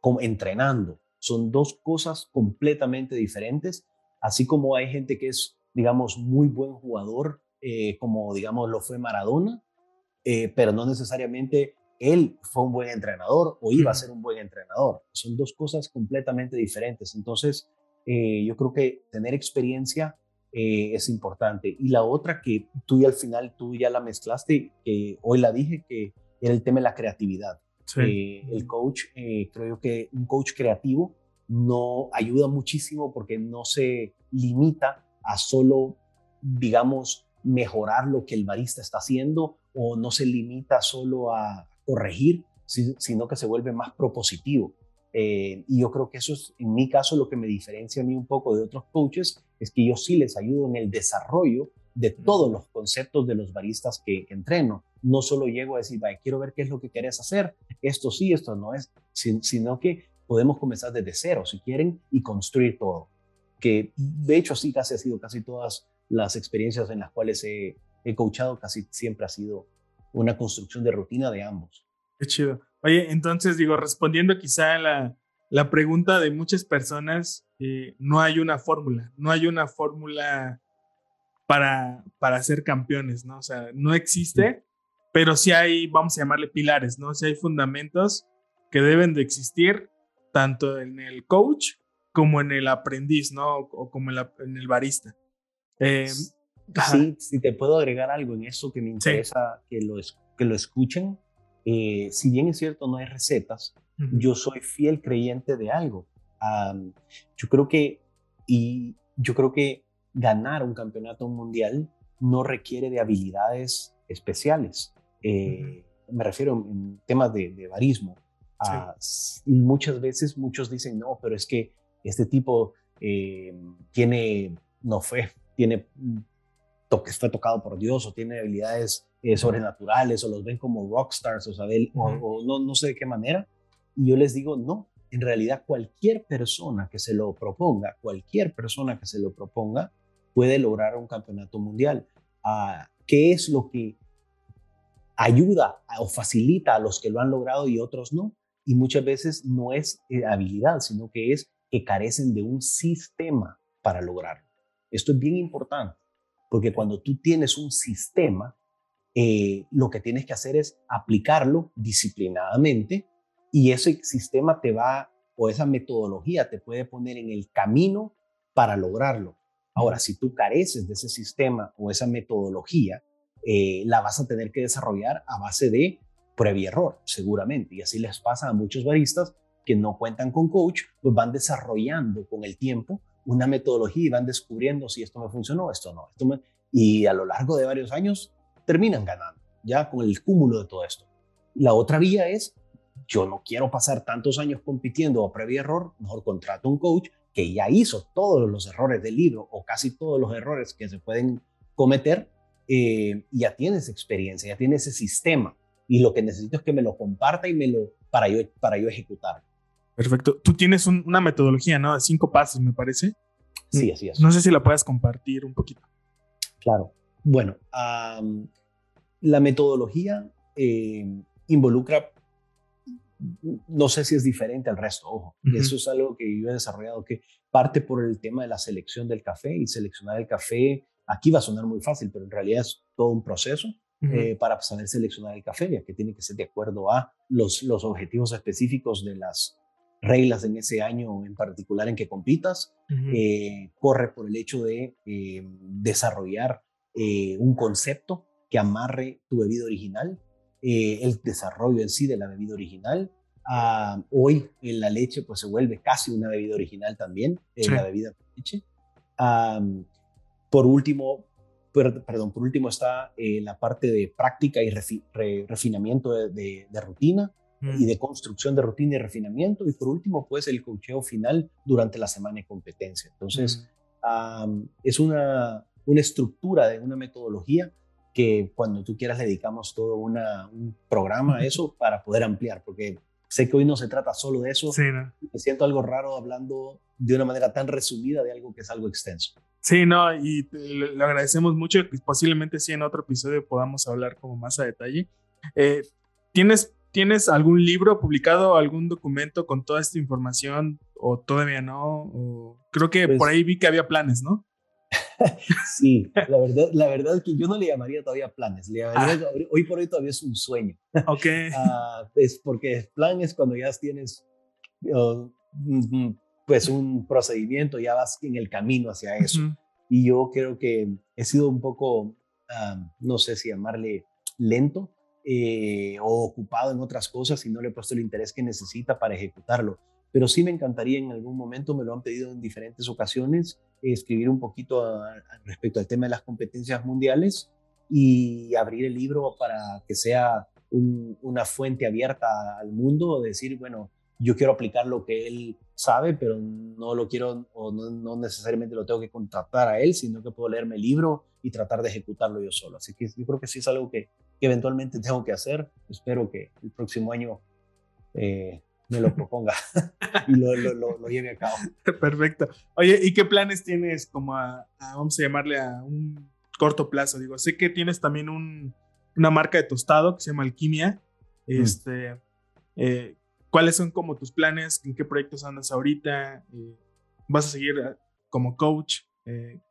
como entrenando. Son dos cosas completamente diferentes, así como hay gente que es, digamos, muy buen jugador, eh, como, digamos, lo fue Maradona, eh, pero no necesariamente él fue un buen entrenador o iba a ser un buen entrenador. Son dos cosas completamente diferentes. Entonces, eh, yo creo que tener experiencia es importante. Y la otra que tú y al final tú ya la mezclaste, que hoy la dije, que era el tema de la creatividad. Eh, el coach, eh, creo que un coach creativo no ayuda muchísimo porque no se limita a solo, digamos, mejorar lo que el barista está haciendo o no se limita solo a corregir, sino que se vuelve más propositivo. Eh, y yo creo que eso es, en mi caso, lo que me diferencia a mí un poco de otros coaches, es que yo sí les ayudo en el desarrollo de todos los conceptos de los baristas que, entreno. No solo llego a decir, vaya, quiero ver qué es lo que quieres hacer, esto sí, esto no es, sino que podemos comenzar desde cero, si quieren, y construir todo. Que de hecho sí casi ha sido casi todas las experiencias en las cuales he, he coachado, casi siempre ha sido una construcción de rutina de ambos. Qué chido. Oye, entonces digo, respondiendo quizá a la, la pregunta de muchas personas, eh, no hay una fórmula, no hay una fórmula para, para ser campeones, ¿no? O sea, no existe, pero sí hay, vamos a llamarle pilares, ¿no? Sí hay fundamentos que deben de existir tanto en el coach como en el aprendiz, ¿no? O como en, el barista. Eh, sí, si te puedo agregar algo en eso que me interesa que, lo, que lo escuchen. Eh, si bien es cierto, no hay recetas, yo soy fiel creyente de algo. Yo creo que, y yo creo que ganar un campeonato mundial no requiere de habilidades especiales. Eh, me refiero en temas de, de barismo. Ah, y muchas veces muchos dicen, no, pero es que este tipo eh, tiene, no fue, tiene, toque, fue tocado por Dios o tiene habilidades eh, sobrenaturales o los ven como rockstars o, o, no, no sé de qué manera. Y yo les digo, no, en realidad cualquier persona que se lo proponga, cualquier persona que se lo proponga, puede lograr un campeonato mundial. Ah, ¿Qué es lo que ayuda o facilita a los que lo han logrado y otros no? Y muchas veces no es eh, habilidad, sino que es que carecen de un sistema para lograrlo. Esto es bien importante, porque cuando tú tienes un sistema, eh, lo que tienes que hacer es aplicarlo disciplinadamente y ese sistema te va, o esa metodología te puede poner en el camino para lograrlo. Ahora, si tú careces de ese sistema o esa metodología, eh, la vas a tener que desarrollar a base de prueba y error, seguramente. Y así les pasa a muchos baristas que no cuentan con coach, pues van desarrollando con el tiempo una metodología y van descubriendo si esto me funcionó, esto no. Esto Y a lo largo de varios años terminan ganando, ya con el cúmulo de todo esto. La otra vía es, yo no quiero pasar tantos años compitiendo a y error, mejor contrato un coach que ya hizo todos los errores del libro o casi todos los errores que se pueden cometer, eh, ya tienes experiencia, ya tienes ese sistema y lo que necesito es que me lo comparta y me lo para yo para yo ejecutar. Perfecto. Tú tienes una metodología, ¿no? De cinco pasos, me parece. Sí, así es. No sé si la puedes compartir un poquito. Claro. Bueno, la metodología eh, involucra, no sé si es diferente al resto, ojo. Eso es algo que yo he desarrollado que parte por el tema de la selección del café y seleccionar el café. Aquí va a sonar muy fácil, pero en realidad es todo un proceso. Eh, para saber seleccionar el café, ya que tiene que ser de acuerdo a los, los objetivos específicos de las, reglas en ese año en particular en que compitas, eh, corre por el hecho de eh, desarrollar un concepto que amarre tu bebida original, el desarrollo en sí de la bebida original. Ah, hoy en la leche pues se vuelve casi una bebida original también, la bebida de leche. por último, perdón, por último está la parte de práctica y refinamiento de, de rutina, y de construcción de rutina y refinamiento. Y por último, pues el cocheo final durante la semana de competencia. Entonces, es una, una estructura de una metodología que cuando tú quieras le dedicamos todo una, un programa a eso para poder ampliar, porque sé que hoy no se trata solo de eso. Sí, ¿no? Me siento algo raro hablando de una manera tan resumida de algo que es algo extenso. Sí, no, y le agradecemos mucho. Posiblemente sí en otro episodio podamos hablar como más a detalle. Eh, ¿Tienes ¿Tienes algún libro publicado, algún documento con toda esta información o todavía no? creo que por pues ahí vi que había planes, ¿no? sí, la verdad, la verdad es que yo no le llamaría todavía planes, ah. hoy por hoy todavía es un sueño. Ok. Ah, es porque plan es cuando ya tienes pues un procedimiento, ya vas en el camino hacia eso. Y yo creo que he sido un poco, ah, no sé si llamarle lento, eh, o ocupado en otras cosas y no le he puesto el interés que necesita para ejecutarlo. Pero sí me encantaría en algún momento, me lo han pedido en diferentes ocasiones, escribir un poquito respecto al tema de las competencias mundiales y abrir el libro para que sea una fuente abierta al mundo, decir, bueno, yo quiero aplicar lo que él sabe, pero no lo quiero o no, necesariamente lo tengo que contratar a él, sino que puedo leerme el libro y tratar de ejecutarlo yo solo. Así que yo creo que sí es algo que, eventualmente tengo que hacer. Espero que el próximo año eh, me lo proponga y lo, lo, lleve a cabo. Perfecto. Oye, ¿y qué planes tienes como a, vamos a llamarle a un corto plazo? Digo, sé que tienes también un, una marca de tostado que se llama Alquimia. Mm. Este, eh, ¿Cuáles son como tus planes? ¿En qué proyectos andas ahorita? Eh, ¿Vas a seguir como coach?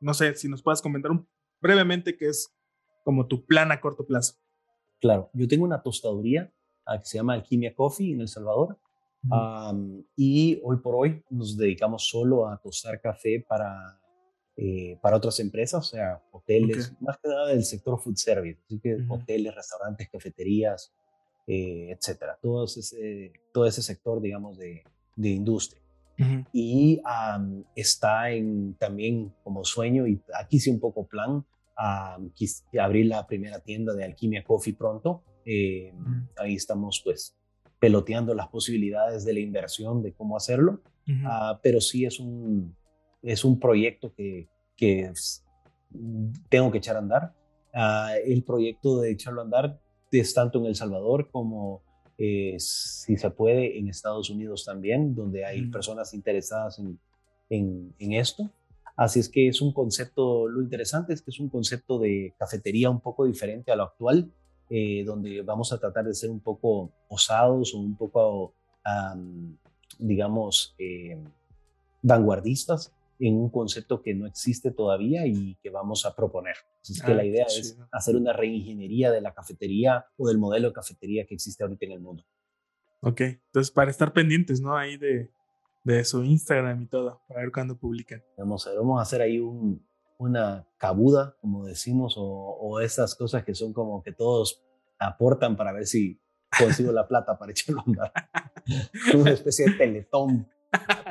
no sé si nos puedas comentar brevemente qué es como tu plan a corto plazo. Claro, yo tengo una tostaduría ah, que se llama Alquimia Coffee en El Salvador. Y hoy por hoy nos dedicamos solo a tostar café para, eh, para otras empresas, o sea, hoteles, más que nada del sector food service, así que hoteles, restaurantes, cafeterías, eh, etcétera, todo ese, todo ese sector, digamos, de, de industria. Y está en, también como sueño, y aquí sí un poco plan, a abrir la primera tienda de Alquimia Coffee pronto. Eh, ahí estamos pues peloteando las posibilidades de la inversión, de cómo hacerlo, ah, pero sí es un, es un proyecto que, que tengo que echar a andar. Ah, el proyecto de echarlo a andar es tanto en El Salvador como, eh, si se puede, en Estados Unidos también, donde hay personas interesadas en, en, en esto. Así es que es un concepto, lo interesante es que es un concepto de cafetería un poco diferente a lo actual, eh, donde vamos a tratar de ser un poco osados o un poco, digamos, eh, vanguardistas en un concepto que no existe todavía y que vamos a proponer. Así es que la ah, idea es hacer una reingeniería de la cafetería o del modelo de cafetería que existe ahorita en el mundo. Ok, entonces para estar pendientes, ¿no? Ahí de, de su Instagram y todo, para ver cuándo publican. Vamos a, vamos a hacer ahí un, una cabuda, como decimos, o, o esas cosas que son como que todos aportan para ver si consigo la plata para echarlo a andar. Una especie de teletón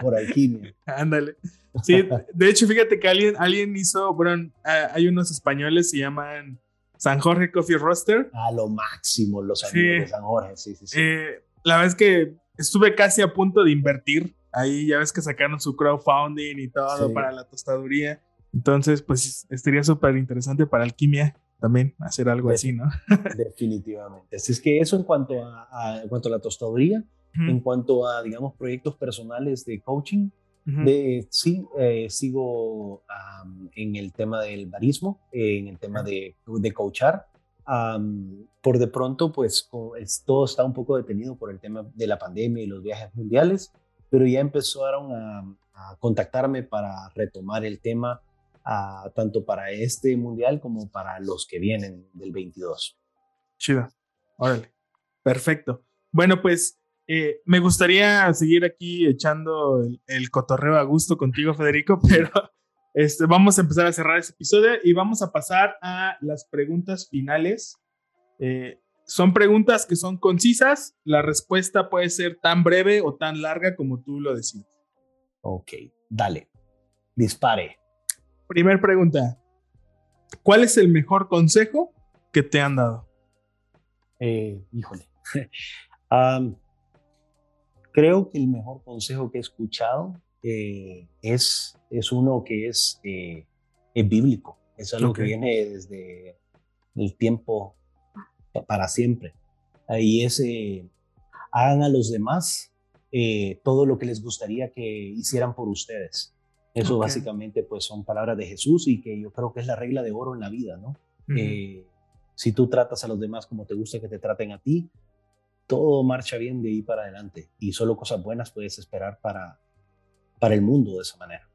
por alquimia. Ándale. Sí, de hecho, fíjate que alguien, alguien hizo, bueno, hay unos españoles, se llaman San Jorge Coffee Roaster. A lo máximo, los amigos de San Jorge, sí, sí, sí. Eh, la verdad es que estuve casi a punto de invertir. Ahí ya ves que sacaron su crowdfunding y todo para la tostaduría. Entonces, pues estaría súper interesante para Alquimia también hacer algo así, ¿no? Definitivamente. Así es que eso en cuanto a, en cuanto a la tostaduría, en cuanto a, digamos, proyectos personales de coaching, de, sí, eh, sigo en el tema del barismo, en el tema de, de coachar. por de pronto, pues todo está un poco detenido por el tema de la pandemia y los viajes mundiales, pero ya empezaron a, a contactarme para retomar el tema tanto para este mundial como para los que vienen del 22. Chido. Órale. Perfecto. Bueno, pues eh, me gustaría seguir aquí echando el, cotorreo a gusto contigo, Federico, pero este, vamos a empezar a cerrar este episodio y vamos a pasar a las preguntas finales. Eh, son preguntas que son concisas. La respuesta puede ser tan breve o tan larga como tú lo decides. Ok, dale. Dispare. Primer pregunta. ¿Cuál es el mejor consejo que te han dado? Eh, híjole. creo que el mejor consejo que he escuchado eh, es, es uno que es, eh, bíblico. Es algo que viene desde el tiempo para siempre. Ahí es, hagan a los demás todo lo que les gustaría que hicieran por ustedes. Eso básicamente pues son palabras de Jesús y que yo creo que es la regla de oro en la vida, ¿no? si tú tratas a los demás como te gusta que te traten a ti, todo marcha bien de ahí para adelante y solo cosas buenas puedes esperar para, para el mundo de esa manera.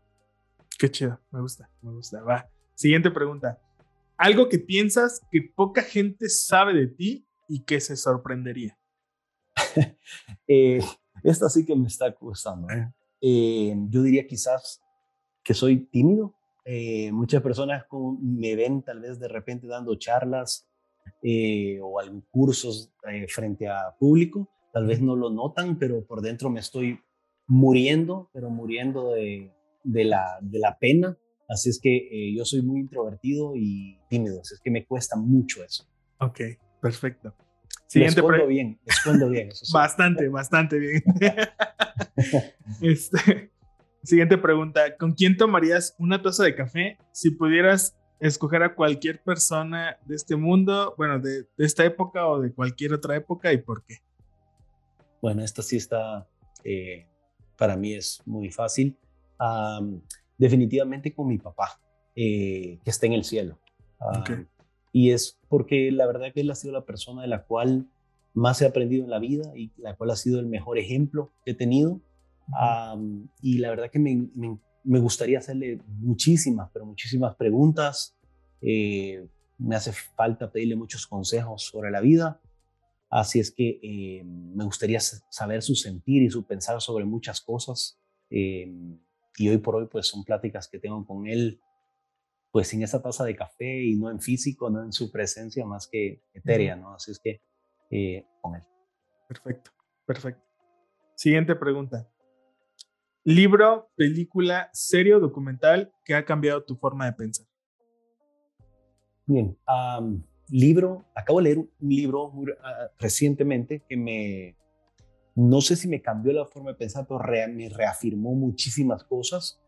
Qué chido, me gusta, me gusta. Va. Siguiente pregunta. Algo que piensas que poca gente sabe de ti y que se sorprendería. eh, esta sí que me está costando. ¿eh? Eh, yo diría quizás que soy tímido. Eh, muchas personas me ven tal vez de repente dando charlas eh, o algún cursos eh, frente a público. Tal vez no lo notan, pero por dentro me estoy muriendo, pero muriendo de, de, la, de la pena. Así es que yo soy muy introvertido y tímido, así es que me cuesta mucho eso. Ok, perfecto. Siguiente escondo bien, escondo bien. bastante, bastante bien. este, Siguiente pregunta. ¿Con quién tomarías una taza de café si pudieras escoger a cualquier persona de este mundo, bueno, de, esta época o de cualquier otra época y por qué? Bueno, esta sí está, eh, para mí es muy fácil. definitivamente con mi papá, eh, que está en el cielo. Y es porque la verdad que él ha sido la persona de la cual más he aprendido en la vida y la cual ha sido el mejor ejemplo que he tenido y la verdad que me, me, gustaría hacerle muchísimas, pero muchísimas preguntas. Eh, me hace falta pedirle muchos consejos sobre la vida. Así es que eh, me gustaría saber su sentir y su pensar sobre muchas cosas. Eh, y hoy por hoy, pues son pláticas que tengo con él, pues sin esa taza de café y no en físico, no en su presencia más que etérea, ¿no? Así es que con él. Perfecto, perfecto. Siguiente pregunta. Libro, película, serie o documental que ha cambiado tu forma de pensar. Bien, libro, acabo de leer un libro ah, recientemente que me, no sé si me cambió la forma de pensar, pero me reafirmó muchísimas cosas.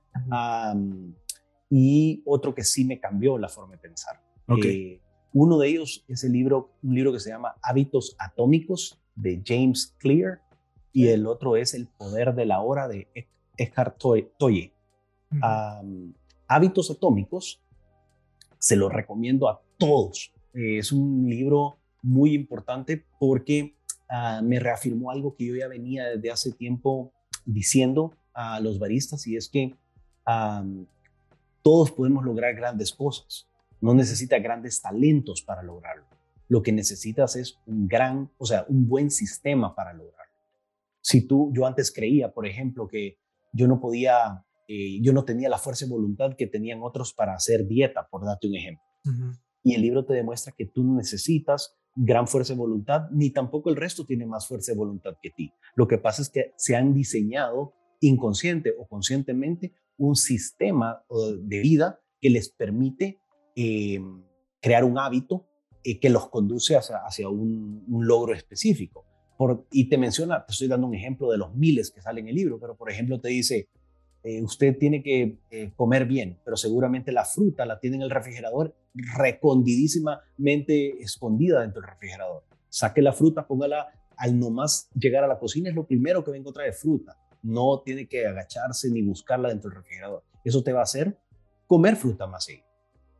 y otro que sí me cambió la forma de pensar. Eh, uno de ellos es el libro, un libro que se llama Hábitos Atómicos de James Clear y el otro es El Poder de la Hora de Eckhart Tolle. Hábitos atómicos, se lo recomiendo a todos. es un libro muy importante porque ah, me reafirmó algo que yo ya venía desde hace tiempo diciendo a los baristas y es que todos podemos lograr grandes cosas. No necesitas grandes talentos para lograrlo. Lo que necesitas es un gran, o sea, un buen sistema para lograrlo. si tú, yo antes creía, por ejemplo, que yo no podía, eh, yo no tenía la fuerza de voluntad que tenían otros para hacer dieta, por darte un ejemplo. Y el libro te demuestra que tú no necesitas gran fuerza de voluntad, ni tampoco el resto tiene más fuerza de voluntad que ti. Lo que pasa es que se han diseñado inconsciente o conscientemente un sistema de vida que les permite em, crear un hábito eh, que los conduce hacia, hacia un, logro específico. Por, y te menciona, te estoy dando un ejemplo de los miles que salen en el libro, pero por ejemplo te dice, eh, usted tiene que eh, comer bien, pero seguramente la fruta la tiene en el refrigerador recondidísimamente escondida dentro del refrigerador. Saque la fruta, póngala al nomás llegar a la cocina, es lo primero que va a encontrar de fruta. No tiene que agacharse ni buscarla dentro del refrigerador. Eso te va a hacer comer fruta más.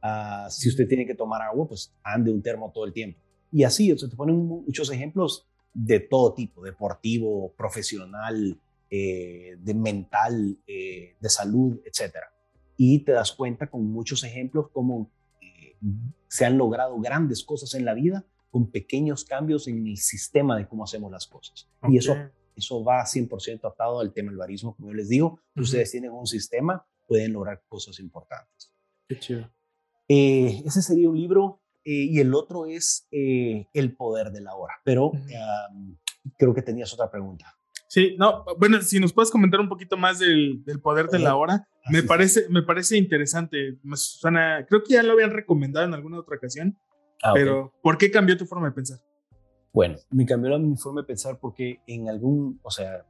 Ah, si usted tiene que tomar agua, pues ande un termo todo el tiempo. Y así, se te ponen muchos ejemplos de todo tipo, deportivo, profesional, eh, de mental, eh, de salud, etc. Y te das cuenta con muchos ejemplos cómo eh, se han logrado grandes cosas en la vida con pequeños cambios en el sistema de cómo hacemos las cosas. Y eso, eso va 100% atado al tema del barismo, como yo les digo. Ustedes tienen un sistema, pueden lograr cosas importantes. Qué chido. ese sería un libro y el otro es El poder de la hora. Pero creo que tenías otra pregunta. Sí, no, bueno, si nos puedes comentar un poquito más del, poder de la hora, me parece, me parece interesante. Suena, creo que ya lo habían recomendado en alguna otra ocasión, ah, pero ¿por qué cambió tu forma de pensar? Bueno, me cambió mi forma de pensar porque en algún, o sea,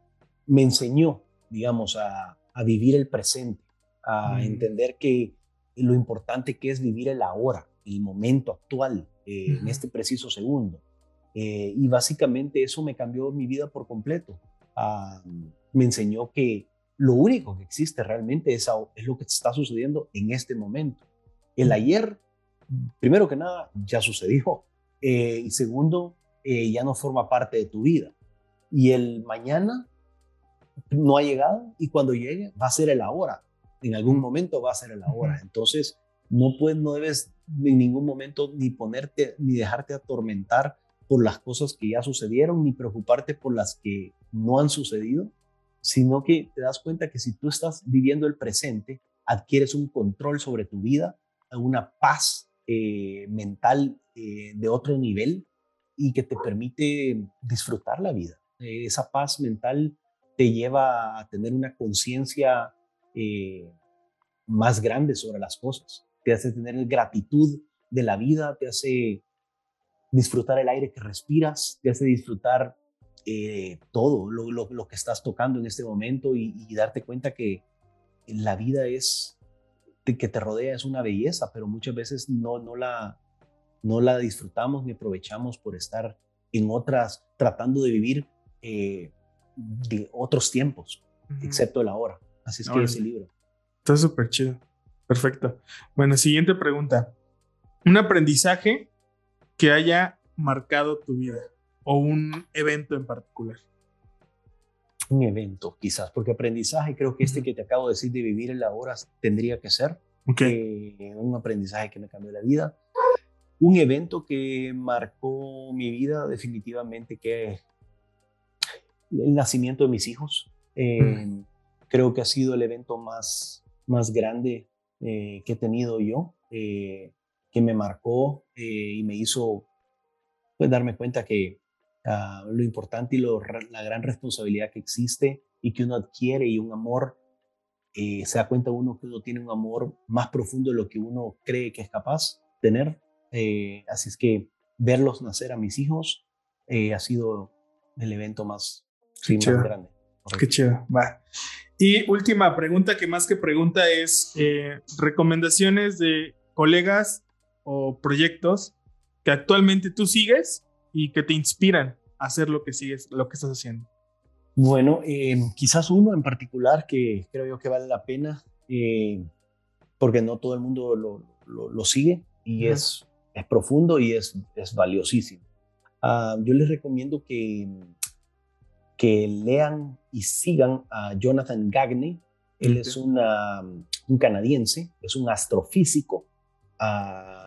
me enseñó, digamos, a, vivir el presente, a mm. entender que lo importante que es vivir el ahora, el momento actual, eh, en este preciso segundo. Eh, y básicamente eso me cambió mi vida por completo me enseñó que lo único que existe realmente es, es lo que está sucediendo en este momento. El ayer, primero que nada, ya sucedió. Eh, y segundo, eh, ya no forma parte de tu vida. Y el mañana no ha llegado y cuando llegue va a ser el ahora. En algún momento va a ser el ahora. Entonces, no, puedes, no debes en ningún momento ni ponerte ni dejarte atormentar por las cosas que ya sucedieron, ni preocuparte por las que no han sucedido, sino que te das cuenta que si tú estás viviendo el presente, adquieres un control sobre tu vida, una paz eh, mental eh, de otro nivel y que te permite disfrutar la vida. Eh, esa paz mental te lleva a tener una conciencia más grande sobre las cosas, te hace tener gratitud de la vida, te hace disfrutar el aire que respiras, te hace disfrutar eh, todo lo, lo, que estás tocando en este momento y, darte cuenta que la vida es, que te rodea es una belleza, pero muchas veces no, no, la, no la disfrutamos ni aprovechamos por estar en otras, tratando de vivir eh, de otros tiempos, excepto el ahora. Así es que ese libro. Está súper chido. Perfecto. Bueno, siguiente pregunta. Un aprendizaje que haya marcado tu vida o un evento en particular. Un evento, quizás, porque aprendizaje, creo que este que te acabo de decir de vivir en la hora tendría que ser eh, un aprendizaje que me cambió la vida. Un evento que marcó mi vida definitivamente que el nacimiento de mis hijos. Eh, creo que ha sido el evento más, más grande eh, que he tenido yo que me marcó eh, y me hizo pues, darme cuenta que ah, lo importante y lo, la gran responsabilidad que existe y que uno adquiere y un amor, eh, se da cuenta uno que uno tiene un amor más profundo de lo que uno cree que es capaz de tener. Eh, así es que verlos nacer a mis hijos ha sido el evento más, grande. Qué chido, va. Y última pregunta, que más que pregunta es recomendaciones de colegas o proyectos que actualmente tú sigues y que te inspiran a hacer lo que sigues, lo que estás haciendo? Bueno, eh, quizás uno en particular que creo yo que vale la pena, eh, porque no todo el mundo lo, lo, sigue y es, es profundo y es, es valiosísimo. Ah, yo les recomiendo que, que lean y sigan a Jonathan Gagne. Él es una, un canadiense, es un astrofísico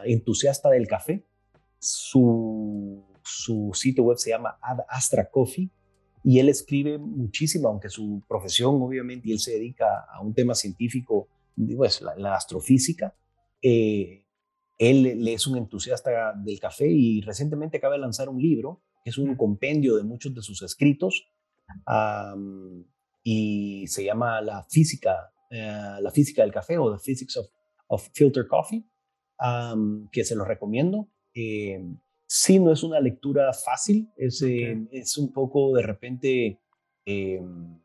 entusiasta del café. Su, su, sitio web se llama Ad Astra Coffee y él escribe muchísimo, aunque su profesión obviamente, y él se dedica a un tema científico, pues la, la astrofísica, eh, él, es un entusiasta del café y recientemente acaba de lanzar un libro, que es un compendio de muchos de sus escritos, y se llama La física, eh, la física del café o The Physics of, of Filter Coffee, que se lo recomiendo. Eh, sí, no es una lectura fácil, es, eh, es un poco de repente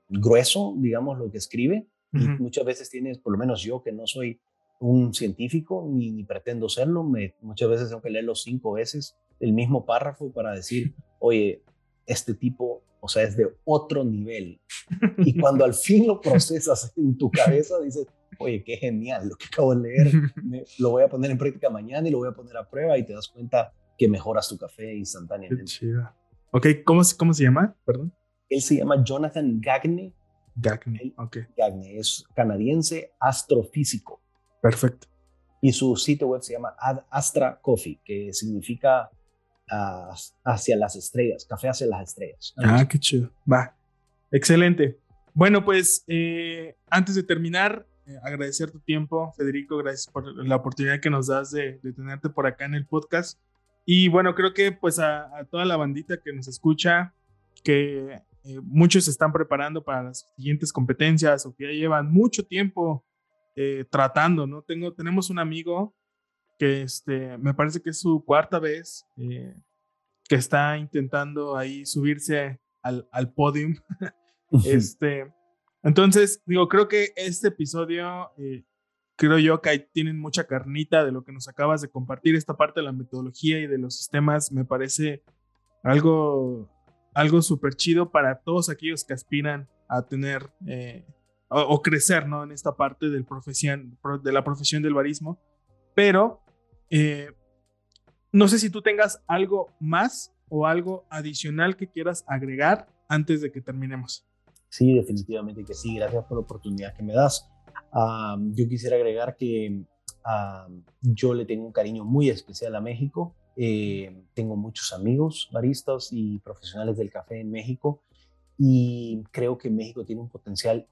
grueso, digamos, lo que escribe. y muchas veces tienes, por lo menos yo, que no soy un científico ni, pretendo serlo, me, muchas veces tengo que leerlo cinco veces el mismo párrafo para decir, oye, este tipo, o sea, es de otro nivel. Y cuando al fin lo procesas en tu cabeza, dices, oye, qué genial lo que acabo de leer, lo voy a poner en práctica mañana y lo voy a poner a prueba y te das cuenta que mejoras tu café instantáneamente. Qué chido. Ok, ¿cómo, ¿cómo se llama? Perdón. Él se llama Jonathan Gagne. Gagne, ok. Gagne es canadiense astrofísico. Perfecto. Y su sitio web se llama Astra Coffee, que significa hacia las estrellas, café hacia las estrellas. Ah, qué chido. Va. Excelente. Bueno, pues eh, antes de terminar, eh, agradecer tu tiempo, Federico. Gracias por la oportunidad que nos das de, tenerte por acá en el podcast. Y bueno, creo que pues a, toda la bandita que nos escucha, que eh, muchos se están preparando para las siguientes competencias o que ya llevan mucho tiempo tratando, ¿no? Tengo, tenemos un amigo que este, me parece que es su cuarta vez eh, que está intentando ahí subirse al, al podium. este, entonces, digo, creo que este episodio, eh, creo yo que tienen mucha carnita de lo que nos acabas de compartir. Esta parte de la metodología y de los sistemas me parece algo, algo súper chido para todos aquellos que aspiran a tener eh, o, crecer ¿no? en esta parte del profesión, de la profesión del barismo. Pero eh, no sé si tú tengas algo más o algo adicional que quieras agregar antes de que terminemos. Sí, definitivamente que sí. Gracias por la oportunidad que me das. yo quisiera agregar que yo le tengo un cariño muy especial a México. Eh, tengo muchos amigos baristas y profesionales del café en México y creo que México tiene un potencial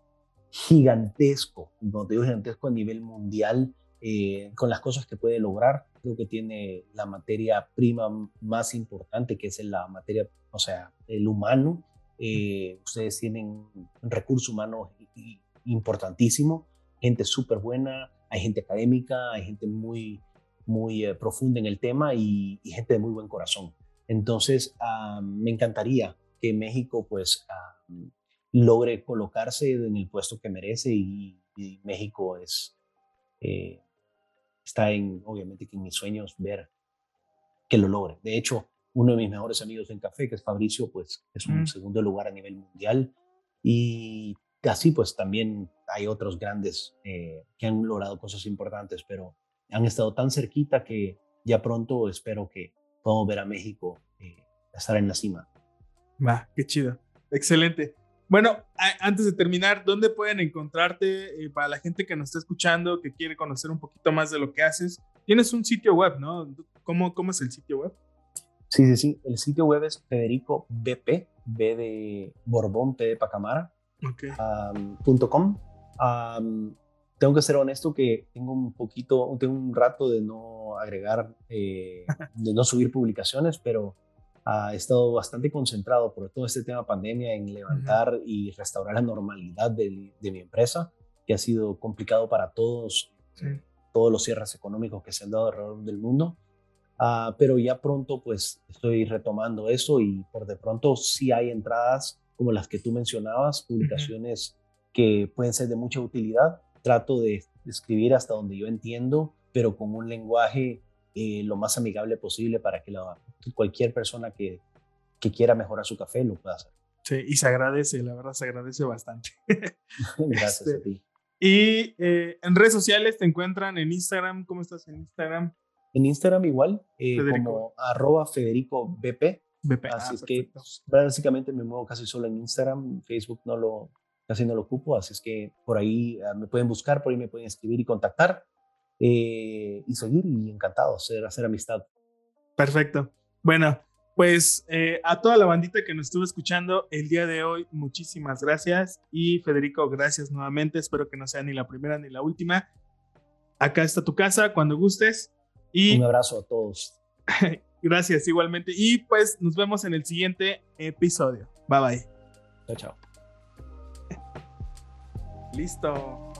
gigantesco, no digo gigantesco a nivel mundial eh, con las cosas que puede lograr. Creo que tiene la materia prima más importante, que es la materia, o sea, el humano. Eh, ustedes tienen un recurso humano importantísimo, gente súper buena, hay gente académica, hay gente muy, muy eh, profunda en el tema y, gente de muy buen corazón. Entonces, ah, me encantaría que México pues ah, logre colocarse en el puesto que merece y, México es está en, obviamente, que en mis sueños ver que lo logre. De hecho, uno de mis mejores amigos en café, que es Fabricio, pues es un mm. segundo lugar a nivel mundial. Y así, pues también hay otros grandes eh, que han logrado cosas importantes, pero han estado tan cerquita que ya pronto espero que podamos ver a México eh, estar en la cima. Va, qué chido. Excelente. Bueno, antes de terminar, ¿dónde pueden encontrarte eh, para la gente que nos está escuchando, que quiere conocer un poquito más de lo que haces? Tienes un sitio web, ¿no? ¿Cómo, cómo es el sitio web? Sí, sí, sí. El sitio web es Federico BP, B de Borbón, P de Pacamara, com. tengo que ser honesto que tengo un poquito, tengo un rato de no agregar, eh, de no subir publicaciones, pero ha estado bastante concentrado por todo este tema pandemia en levantar y restaurar la normalidad de, mi empresa, que ha sido complicado para todos, todos los cierres económicos que se han dado alrededor del mundo. Ah, pero ya pronto pues estoy retomando eso y por de pronto sí hay entradas como las que tú mencionabas, publicaciones que pueden ser de mucha utilidad. Trato de escribir hasta donde yo entiendo, pero con un lenguaje eh, lo más amigable posible para que la, cualquier persona que, que quiera mejorar su café lo pueda hacer. Sí, y se agradece, la verdad se agradece bastante. Gracias a este, ti. Y eh, en redes sociales te encuentran en Instagram, ¿cómo estás en Instagram? En Instagram igual, eh, como arroba Federico BP. BP. Así ah, es que básicamente me muevo casi solo en Instagram, Facebook no lo, casi no lo ocupo, así es que por ahí ah, me pueden buscar, por ahí me pueden escribir y contactar eh, y seguir y encantado hacer, hacer amistad. Perfecto. Bueno, pues eh, a toda la bandita que nos estuvo escuchando el día de hoy, muchísimas gracias. Y Federico, gracias nuevamente. Espero que no sea ni la primera ni la última. Acá está tu casa cuando gustes. Y un abrazo a todos. gracias igualmente. Y pues nos vemos en el siguiente episodio. Bye bye. Chao, chao. Listo.